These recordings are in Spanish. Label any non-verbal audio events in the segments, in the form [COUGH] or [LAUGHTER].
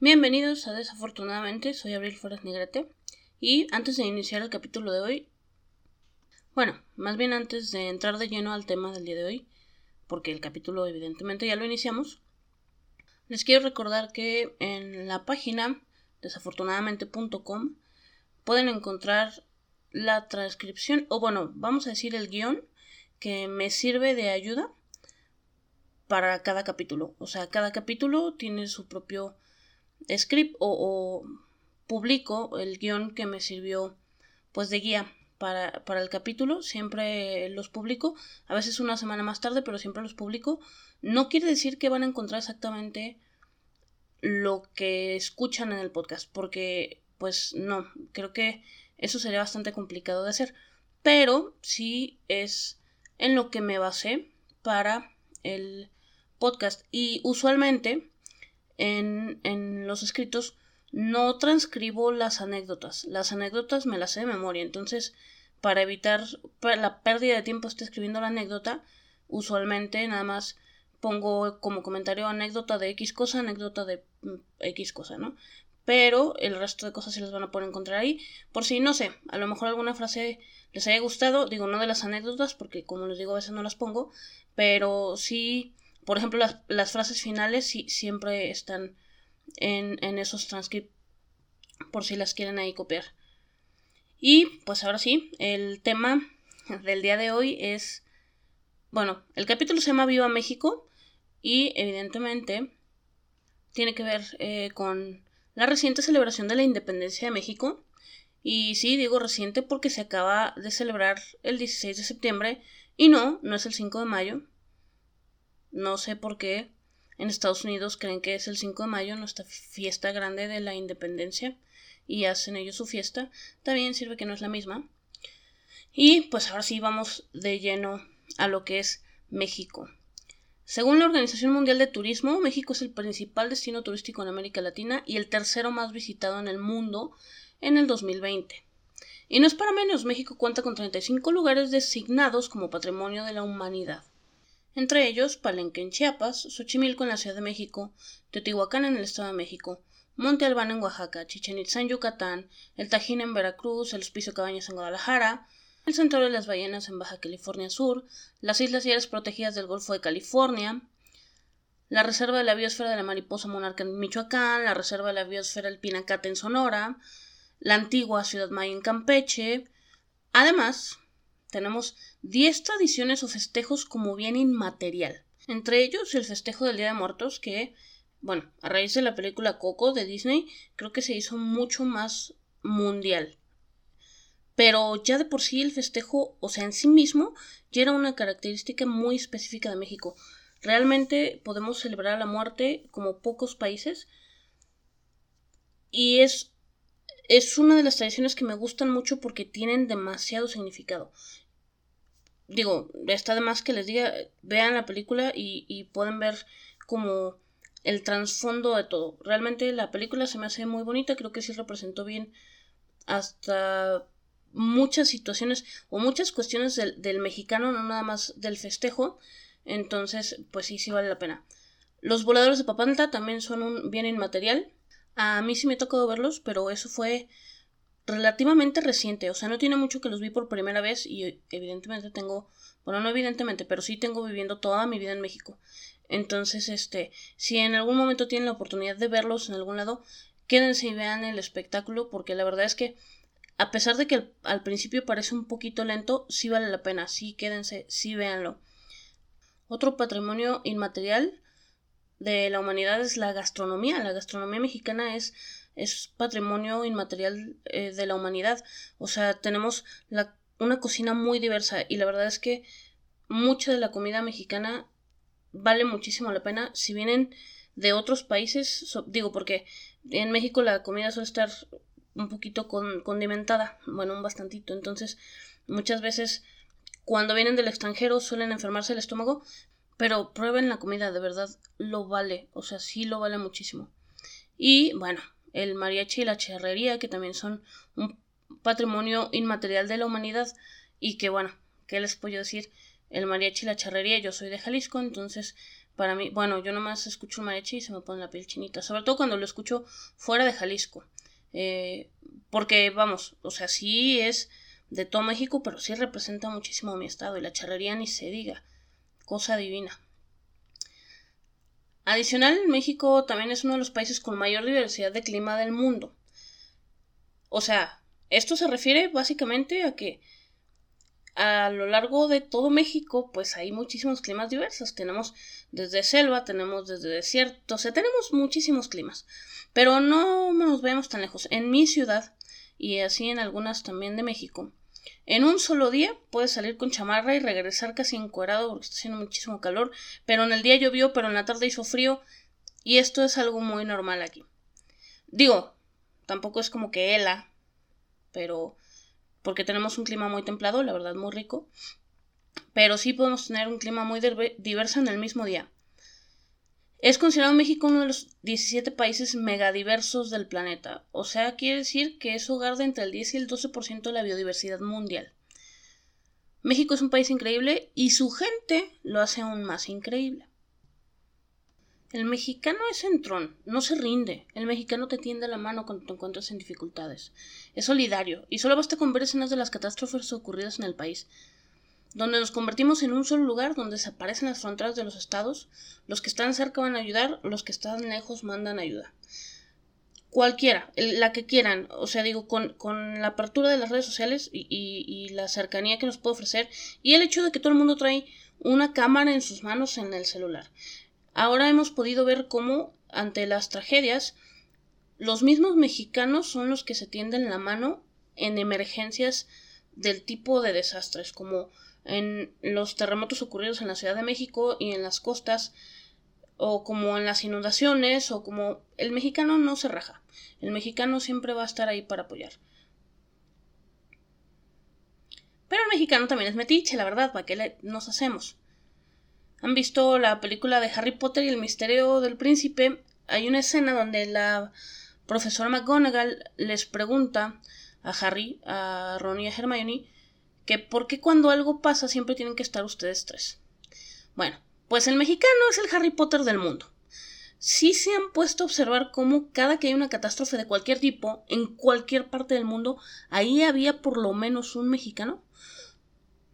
Bienvenidos a Desafortunadamente, soy Abril Flores Negrete y antes de iniciar el capítulo de hoy, bueno, más bien antes de entrar de lleno al tema del día de hoy, porque el capítulo evidentemente ya lo iniciamos, les quiero recordar que en la página desafortunadamente.com pueden encontrar la transcripción, o bueno, vamos a decir el guion que me sirve de ayuda para cada capítulo. O sea, cada capítulo tiene su propio script o, publico el guion que me sirvió pues de guía para, para, el capítulo. Siempre los publico, a veces una semana más tarde, pero siempre los publico. No quiere decir que van a encontrar exactamente lo que escuchan en el podcast, porque pues no, creo que eso sería bastante complicado de hacer, pero sí es en lo que me basé para el podcast. Y usualmente en, en los escritos no transcribo las anécdotas, las anécdotas me las sé de memoria, entonces para evitar la pérdida de tiempo esté escribiendo la anécdota, usualmente nada más pongo como comentario anécdota de X cosa, anécdota de mm, X cosa, ¿no? Pero el resto de cosas se las van a poder encontrar ahí. Por si, no sé, a lo mejor alguna frase les haya gustado, digo, no de las anécdotas, porque como les digo, a veces no las pongo, pero sí, por ejemplo, las, las frases finales siempre están en, en esos transcripts, por si las quieren ahí copiar. Y pues ahora sí, el tema del día de hoy es, bueno, el capítulo se llama Viva México y evidentemente tiene que ver eh, con la reciente celebración de la independencia de México. Y sí, digo reciente porque se acaba de celebrar el 16 de septiembre y no, no es el 5 de mayo. No sé por qué en Estados Unidos creen que es el 5 de mayo, nuestra fiesta grande de la independencia, y hacen ellos su fiesta. También sirve que no es la misma. Y pues ahora sí vamos de lleno a lo que es México. Según la Organización Mundial de Turismo, México es el principal destino turístico en América Latina y el tercero más visitado en el mundo en el 2020. Y no es para menos, México cuenta con 35 lugares designados como Patrimonio de la Humanidad. Entre ellos, Palenque en Chiapas, Xochimilco en la Ciudad de México, Teotihuacán en el Estado de México, Monte Albán en Oaxaca, Chichen Itza en Yucatán, el Tajín en Veracruz, el Hospicio Cabañas en Guadalajara, el Santuario de las Ballenas en Baja California Sur, las Islas y áreas protegidas del Golfo de California, la Reserva de la Biosfera de la Mariposa Monarca en Michoacán, la Reserva de la Biosfera del Pinacate en Sonora, la antigua Ciudad Maya en Campeche. Además, tenemos 10 tradiciones o festejos como bien inmaterial. Entre ellos el festejo del Día de Muertos, que, bueno, a raíz de la película Coco de Disney, creo que se hizo mucho más mundial pero ya de por sí el festejo, o sea, en sí mismo, ya era una característica muy específica de México. Realmente podemos celebrar la muerte como pocos países y es, es una de las tradiciones que me gustan mucho porque tienen demasiado significado. Digo, está de más que les diga, vean la película y, y pueden ver como el trasfondo de todo. Realmente la película se me hace muy bonita, creo que sí representó bien hasta muchas situaciones o muchas cuestiones del, mexicano, no nada más del festejo. Entonces, pues sí, sí vale la pena. Los voladores de Papantla también son un bien inmaterial. A mí sí me ha tocado verlos, pero eso fue relativamente reciente. O sea, no tiene mucho que los vi por primera vez y evidentemente tengo, bueno, no evidentemente, pero sí tengo viviendo toda mi vida en México. Entonces, este, si en algún momento tienen la oportunidad de verlos en algún lado, quédense y vean el espectáculo porque la verdad es que a pesar de que al, principio parece un poquito lento, sí vale la pena, sí quédense, sí véanlo. Otro patrimonio inmaterial de la humanidad es la gastronomía. La gastronomía mexicana es, es patrimonio inmaterial eh, de la humanidad. O sea, tenemos la, una cocina muy diversa y la verdad es que mucha de la comida mexicana vale muchísimo la pena. Si vienen de otros países, digo porque en México la comida suele estar un poquito con, condimentada, bueno, un bastantito. Entonces, muchas veces cuando vienen del extranjero suelen enfermarse el estómago, pero prueben la comida, de verdad lo vale, o sea, sí lo vale muchísimo. Y bueno, el mariachi y la charrería, que también son un patrimonio inmaterial de la humanidad y que bueno, ¿qué les puedo decir? El mariachi y la charrería, yo soy de Jalisco, entonces para mí, bueno, yo nomás escucho un mariachi y se me pone la piel chinita, sobre todo cuando lo escucho fuera de Jalisco. Eh, porque, vamos, o sea, sí es de todo México, pero sí representa muchísimo mi estado y la charrería ni se diga, cosa divina. Adicional, México también es uno de los países con mayor diversidad de clima del mundo. O sea, esto se refiere básicamente a que a lo largo de todo México, pues hay muchísimos climas diversos. Tenemos desde selva, tenemos desde desierto, o sea, tenemos muchísimos climas. Pero no nos vemos tan lejos. En mi ciudad, y así en algunas también de México, en un solo día puedes salir con chamarra y regresar casi encuerado porque está haciendo muchísimo calor, pero en el día llovió, pero en la tarde hizo frío, y esto es algo muy normal aquí. Digo, tampoco es como que hela, pero porque tenemos un clima muy templado, la verdad muy rico, pero sí podemos tener un clima muy diverso en el mismo día. Es considerado México uno de los 17 países megadiversos del planeta, o sea, quiere decir que es hogar de entre el 10 y el 12% de la biodiversidad mundial. México es un país increíble y su gente lo hace aún más increíble. El mexicano es entrón, no se rinde. El mexicano te tiende la mano cuando te encuentras en dificultades. Es solidario, y solo basta con ver escenas de las catástrofes ocurridas en el país, donde nos convertimos en un solo lugar donde desaparecen las fronteras de los estados, los que están cerca van a ayudar, los que están lejos mandan ayuda. Cualquiera, la que quieran, o sea, digo, con, la apertura de las redes sociales y la cercanía que nos puede ofrecer, y el hecho de que todo el mundo trae una cámara en sus manos en el celular. Ahora hemos podido ver cómo, ante las tragedias, los mismos mexicanos son los que se tienden la mano en emergencias del tipo de desastres, como en los terremotos ocurridos en la Ciudad de México y en las costas, o como en las inundaciones, o como el mexicano no se raja, el mexicano siempre va a estar ahí para apoyar. Pero el mexicano también es metiche, la verdad, ¿para qué nos hacemos? Han visto la película de Harry Potter y el misterio del príncipe, hay una escena donde la profesora McGonagall les pregunta a Harry, a Ron y a Hermione que por qué cuando algo pasa siempre tienen que estar ustedes tres. Bueno, pues el mexicano es el Harry Potter del mundo. Sí se han puesto a observar cómo cada que hay una catástrofe de cualquier tipo, en cualquier parte del mundo, ahí había por lo menos un mexicano.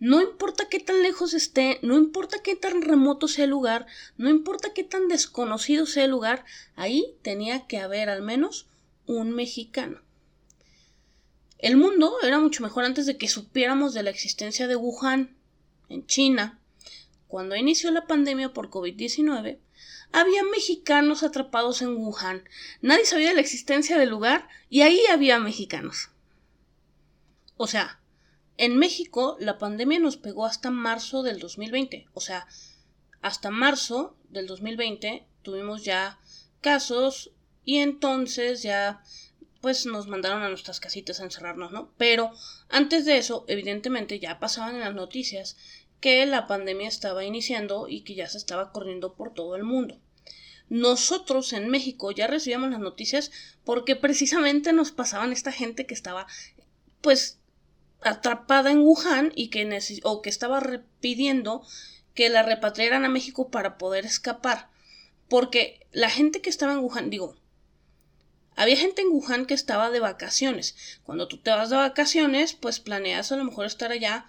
No importa qué tan lejos esté, no importa qué tan remoto sea el lugar, no importa qué tan desconocido sea el lugar, ahí tenía que haber al menos un mexicano. El mundo era mucho mejor antes de que supiéramos de la existencia de Wuhan, en China. Cuando inició la pandemia por COVID-19, había mexicanos atrapados en Wuhan. Nadie sabía de la existencia del lugar y ahí había mexicanos. O sea, en México, la pandemia nos pegó hasta marzo del 2020. O sea, hasta marzo del 2020 tuvimos ya casos y entonces ya pues nos mandaron a nuestras casitas a encerrarnos, ¿no? Pero antes de eso, evidentemente ya pasaban en las noticias que la pandemia estaba iniciando y que ya se estaba corriendo por todo el mundo. Nosotros en México ya recibíamos las noticias porque precisamente nos pasaban esta gente que estaba pues atrapada en Wuhan y que, que estaba pidiendo que la repatriaran a México para poder escapar. Porque la gente que estaba en Wuhan, digo, había gente en Wuhan que estaba de vacaciones. Cuando tú te vas de vacaciones, pues planeas a lo mejor estar allá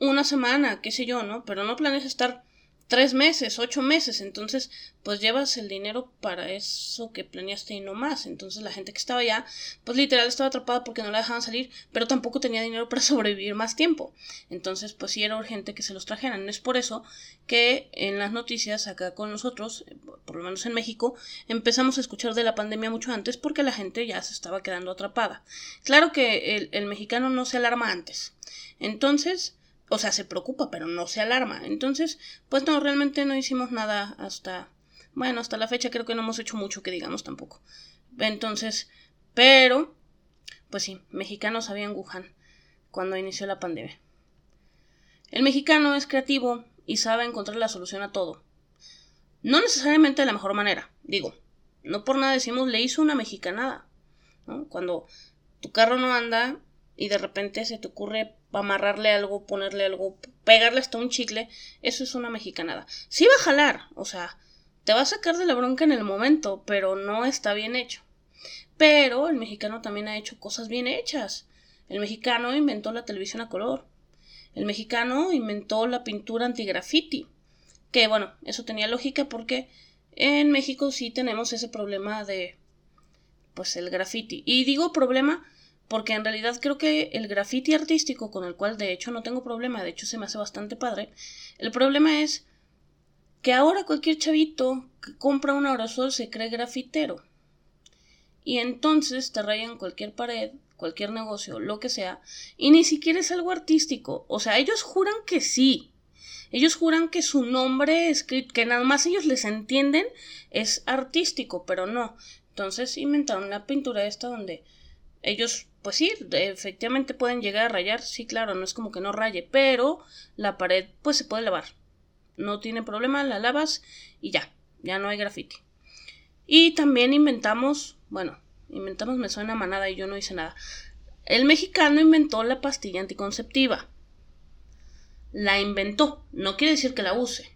una semana, qué sé yo, ¿no? Pero no planeas estar tres meses, ocho meses, entonces pues llevas el dinero para eso que planeaste y no más. Entonces la gente que estaba allá, pues literal estaba atrapada porque no la dejaban salir, pero tampoco tenía dinero para [LAUGHS] sobrevivir más tiempo. Entonces pues sí era urgente que se los trajeran. Es por eso que en las noticias acá con nosotros, por lo menos en México, empezamos a escuchar de la pandemia mucho antes porque la gente ya se estaba quedando atrapada. Claro que el, el mexicano no se alarma antes. Entonces, o sea, se preocupa, pero no se alarma. Entonces, pues no, realmente no hicimos nada hasta, bueno, hasta la fecha creo que no hemos hecho mucho que digamos tampoco. Entonces, pero, pues sí, mexicanos habían Wuhan cuando inició la pandemia. El mexicano es creativo y sabe encontrar la solución a todo. No necesariamente de la mejor manera, digo, no por nada decimos le hizo una mexicanada. ¿no? Cuando tu carro no anda y de repente se te ocurre amarrarle algo, ponerle algo, pegarle hasta un chicle, eso es una mexicanada. Sí va a jalar, o sea, te va a sacar de la bronca en el momento, pero no está bien hecho. Pero el mexicano también ha hecho cosas bien hechas. El mexicano inventó la televisión a color. El mexicano inventó la pintura antigraffiti. Que bueno, eso tenía lógica porque en México sí tenemos ese problema de pues el graffiti. Y digo problema porque en realidad creo que el graffiti artístico, con el cual de hecho no tengo problema, de hecho se me hace bastante padre, el problema es que ahora cualquier chavito que compra un aerosol se cree grafitero. Y entonces te rayan cualquier pared, cualquier negocio, lo que sea, y ni siquiera es algo artístico. O sea, ellos juran que sí. Ellos juran que su nombre escrito, que nada más ellos les entienden, es artístico, pero no. Entonces inventaron una pintura esta donde ellos, pues sí, efectivamente pueden llegar a rayar, sí, claro, no es como que no raye, pero la pared pues se puede lavar. No tiene problema, la lavas y ya, ya no hay grafiti. Y también inventamos, bueno, inventamos me suena manada y yo no hice nada. El mexicano inventó la pastilla anticonceptiva. La inventó, no quiere decir que la use.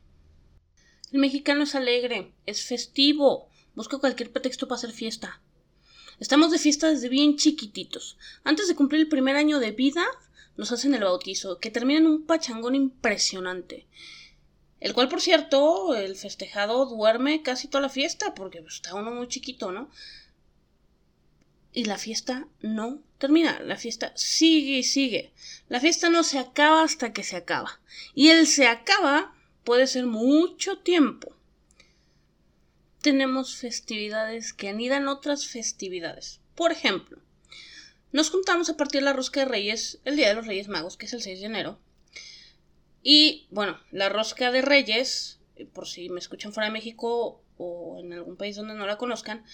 El mexicano es alegre, es festivo, busca cualquier pretexto para hacer fiesta. Estamos de fiesta desde bien chiquititos. Antes de cumplir el primer año de vida, nos hacen el bautizo, que termina en un pachangón impresionante. El cual, por cierto, el festejado duerme casi toda la fiesta, porque está uno muy chiquito, ¿no? Y la fiesta no termina, la fiesta sigue y sigue. La fiesta no se acaba hasta que se acaba. Y el se acaba puede ser mucho tiempo. Tenemos festividades que anidan otras festividades. Por ejemplo, nos juntamos a partir de la rosca de Reyes el Día de los Reyes Magos, que es el 6 de enero. Y bueno, la rosca de Reyes, por si me escuchan fuera de México o en algún país donde no la conozcan,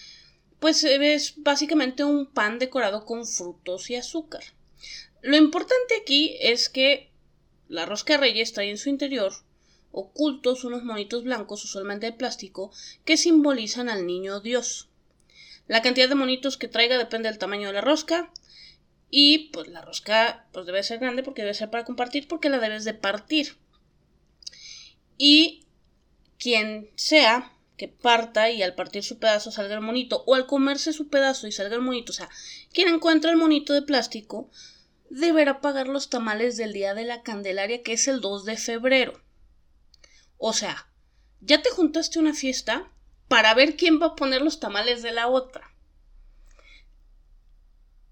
pues es básicamente un pan decorado con frutos y azúcar. Lo importante aquí es que la rosca de reyes trae en su interior ocultos unos monitos blancos usualmente de plástico que simbolizan al niño Dios. La cantidad de monitos que traiga depende del tamaño de la rosca y pues la rosca pues debe ser grande porque debe ser para compartir porque la debes de partir. Y quien sea que parta y al partir su pedazo salga el monito, o al comerse su pedazo y salga el monito, o sea, quien encuentra el monito de plástico, deberá pagar los tamales del día de la Candelaria, que es el 2 de febrero. O sea, ya te juntaste una fiesta para ver quién va a poner los tamales de la otra.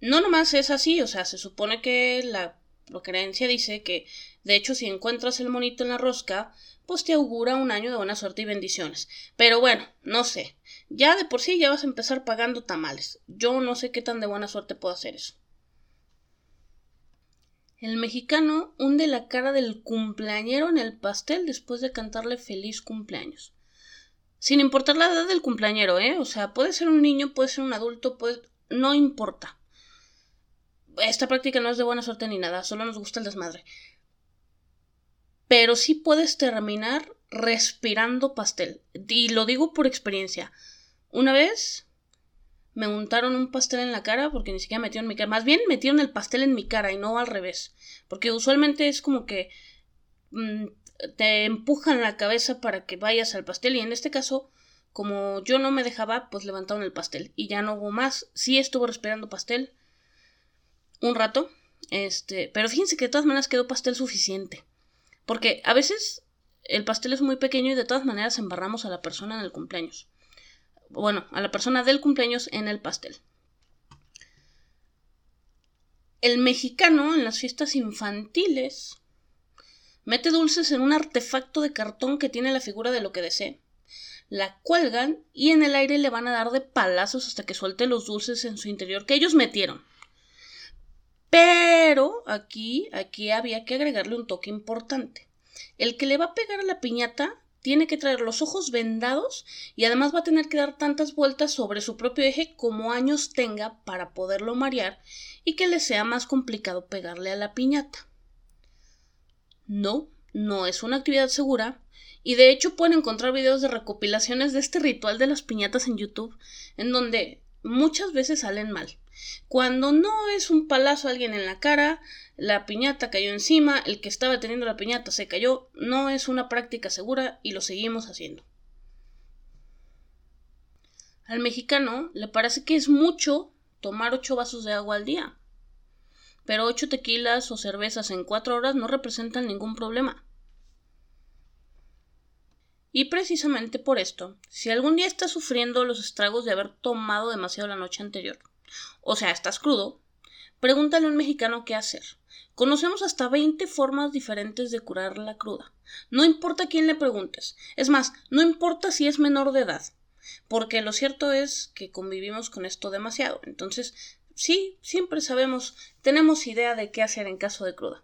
No nomás es así, o sea, se supone que la creencia dice que, de hecho, si encuentras el monito en la rosca, pues te augura un año de buena suerte y bendiciones. Pero bueno, no sé. Ya de por sí ya vas a empezar pagando tamales. Yo no sé qué tan de buena suerte puedo hacer eso. El mexicano hunde la cara del cumpleañero en el pastel después de cantarle feliz cumpleaños. Sin importar la edad del cumpleañero, ¿eh? O sea, puede ser un niño, puede ser un adulto, puede... no importa. Esta práctica no es de buena suerte ni nada, solo nos gusta el desmadre pero sí puedes terminar respirando pastel. Y lo digo por experiencia. Una vez me untaron un pastel en la cara porque ni siquiera metieron mi cara. Más bien metieron el pastel en mi cara y no al revés. Porque usualmente es como que mm, te empujan la cabeza para que vayas al pastel y en este caso como yo no me dejaba pues levantaron el pastel y ya no hubo más. Sí estuvo respirando pastel un rato. Este, pero fíjense que de todas maneras quedó pastel suficiente. Porque a veces el pastel es muy pequeño y de todas maneras embarramos a la persona en el cumpleaños. Bueno, a la persona del cumpleaños en el pastel. El mexicano en las fiestas infantiles mete dulces en un artefacto de cartón que tiene la figura de lo que desee. La cuelgan y en el aire le van a dar de palazos hasta que suelte los dulces en su interior que ellos metieron. Pero aquí, aquí había que agregarle un toque importante. El que le va a pegar a la piñata tiene que traer los ojos vendados y además va a tener que dar tantas vueltas sobre su propio eje como años tenga para poderlo marear y que le sea más complicado pegarle a la piñata. No, no es una actividad segura y de hecho pueden encontrar videos de recopilaciones de este ritual de las piñatas en YouTube en donde muchas veces salen mal. Cuando no es un palazo a alguien en la cara, la piñata cayó encima, el que estaba teniendo la piñata se cayó, no es una práctica segura y lo seguimos haciendo. Al mexicano le parece que es mucho tomar ocho vasos de agua al día. Pero ocho tequilas o cervezas en cuatro horas no representan ningún problema. Y precisamente por esto, si algún día estás sufriendo los estragos de haber tomado demasiado la noche anterior, o sea, estás crudo, pregúntale a un mexicano qué hacer. Conocemos hasta 20 formas diferentes de curar la cruda. No importa quién le preguntes. Es más, no importa si es menor de edad. Porque lo cierto es que convivimos con esto demasiado. Entonces, sí, siempre sabemos, tenemos idea de qué hacer en caso de cruda.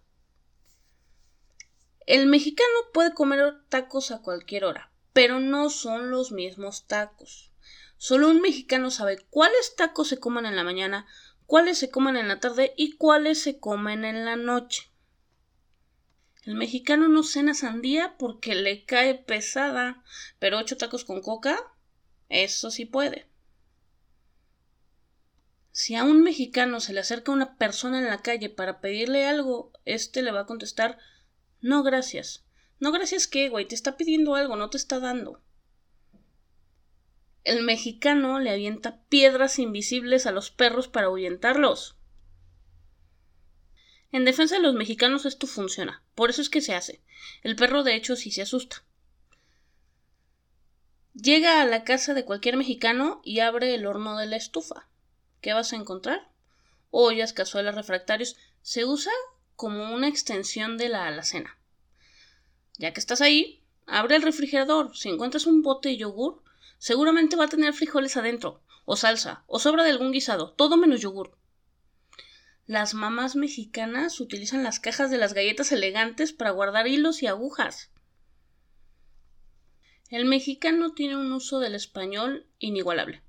El mexicano puede comer tacos a cualquier hora, pero no son los mismos tacos. Solo un mexicano sabe cuáles tacos se comen en la mañana, cuáles se comen en la tarde y cuáles se comen en la noche. El mexicano no cena sandía porque le cae pesada, pero ocho tacos con coca, eso sí puede. Si a un mexicano se le acerca una persona en la calle para pedirle algo, éste le va a contestar no, gracias. No, gracias qué, güey, te está pidiendo algo, no te está dando. El mexicano le avienta piedras invisibles a los perros para ahuyentarlos. En defensa de los mexicanos esto funciona, por eso es que se hace. El perro de hecho sí se asusta. Llega a la casa de cualquier mexicano y abre el horno de la estufa. ¿Qué vas a encontrar? Ollas, cazuelas, refractarios. Se usa como una extensión de la alacena. Ya que estás ahí, abre el refrigerador. Si encuentras un bote de yogur, seguramente va a tener frijoles adentro, o salsa, o sobra de algún guisado, todo menos yogur. Las mamás mexicanas utilizan las cajas de las galletas elegantes para guardar hilos y agujas. El mexicano tiene un uso del español inigualable.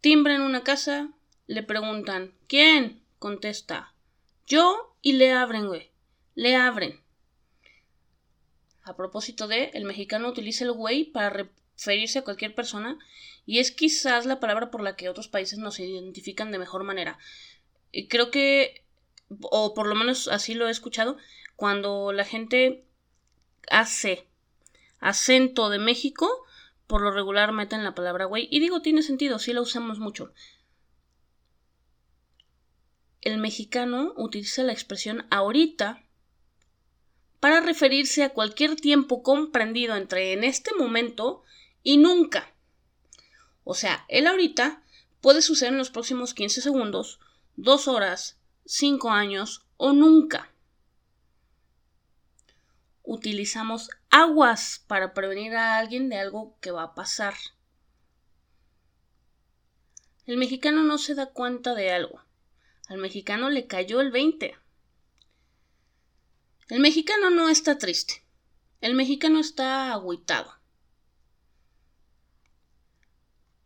Timbra en una casa, le preguntan ¿Quién? Contesta yo y le abren, güey. Le abren. A propósito de, el mexicano utiliza el güey para referirse a cualquier persona y es quizás la palabra por la que otros países nos identifican de mejor manera. Y creo que, o por lo menos así lo he escuchado, cuando la gente hace acento de México, por lo regular meten la palabra güey. Y digo, tiene sentido, sí la usamos mucho el mexicano utiliza la expresión ahorita para referirse a cualquier tiempo comprendido entre en este momento y nunca. O sea, el ahorita puede suceder en los próximos 15 segundos, 2 horas, 5 años o nunca. Utilizamos aguas para prevenir a alguien de algo que va a pasar. El mexicano no se da cuenta de algo. Al mexicano le cayó el 20. El mexicano no está triste. El mexicano está agüitado.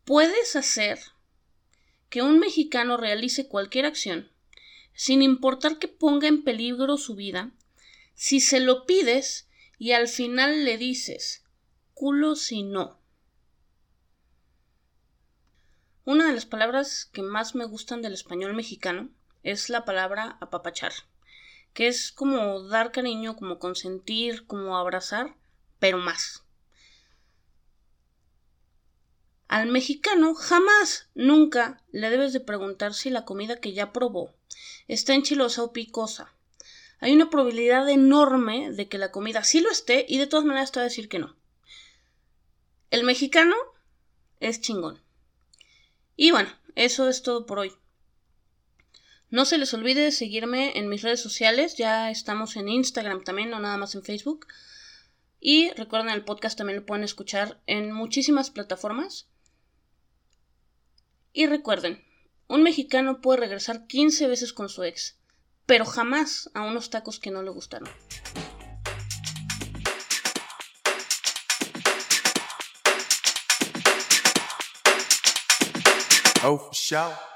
Puedes hacer que un mexicano realice cualquier acción, sin importar que ponga en peligro su vida, si se lo pides y al final le dices, culo si no. Una de las palabras que más me gustan del español mexicano es la palabra apapachar, que es como dar cariño, como consentir, como abrazar, pero más. Al mexicano jamás, nunca le debes de preguntar si la comida que ya probó está enchilosa o picosa. Hay una probabilidad enorme de que la comida sí lo esté y de todas maneras te va a decir que no. El mexicano es chingón. Y bueno, eso es todo por hoy. No se les olvide seguirme en mis redes sociales, ya estamos en Instagram también, no nada más en Facebook. Y recuerden, el podcast también lo pueden escuchar en muchísimas plataformas. Y recuerden, un mexicano puede regresar 15 veces con su ex, pero jamás a unos tacos que no le gustaron. Oh, for sure.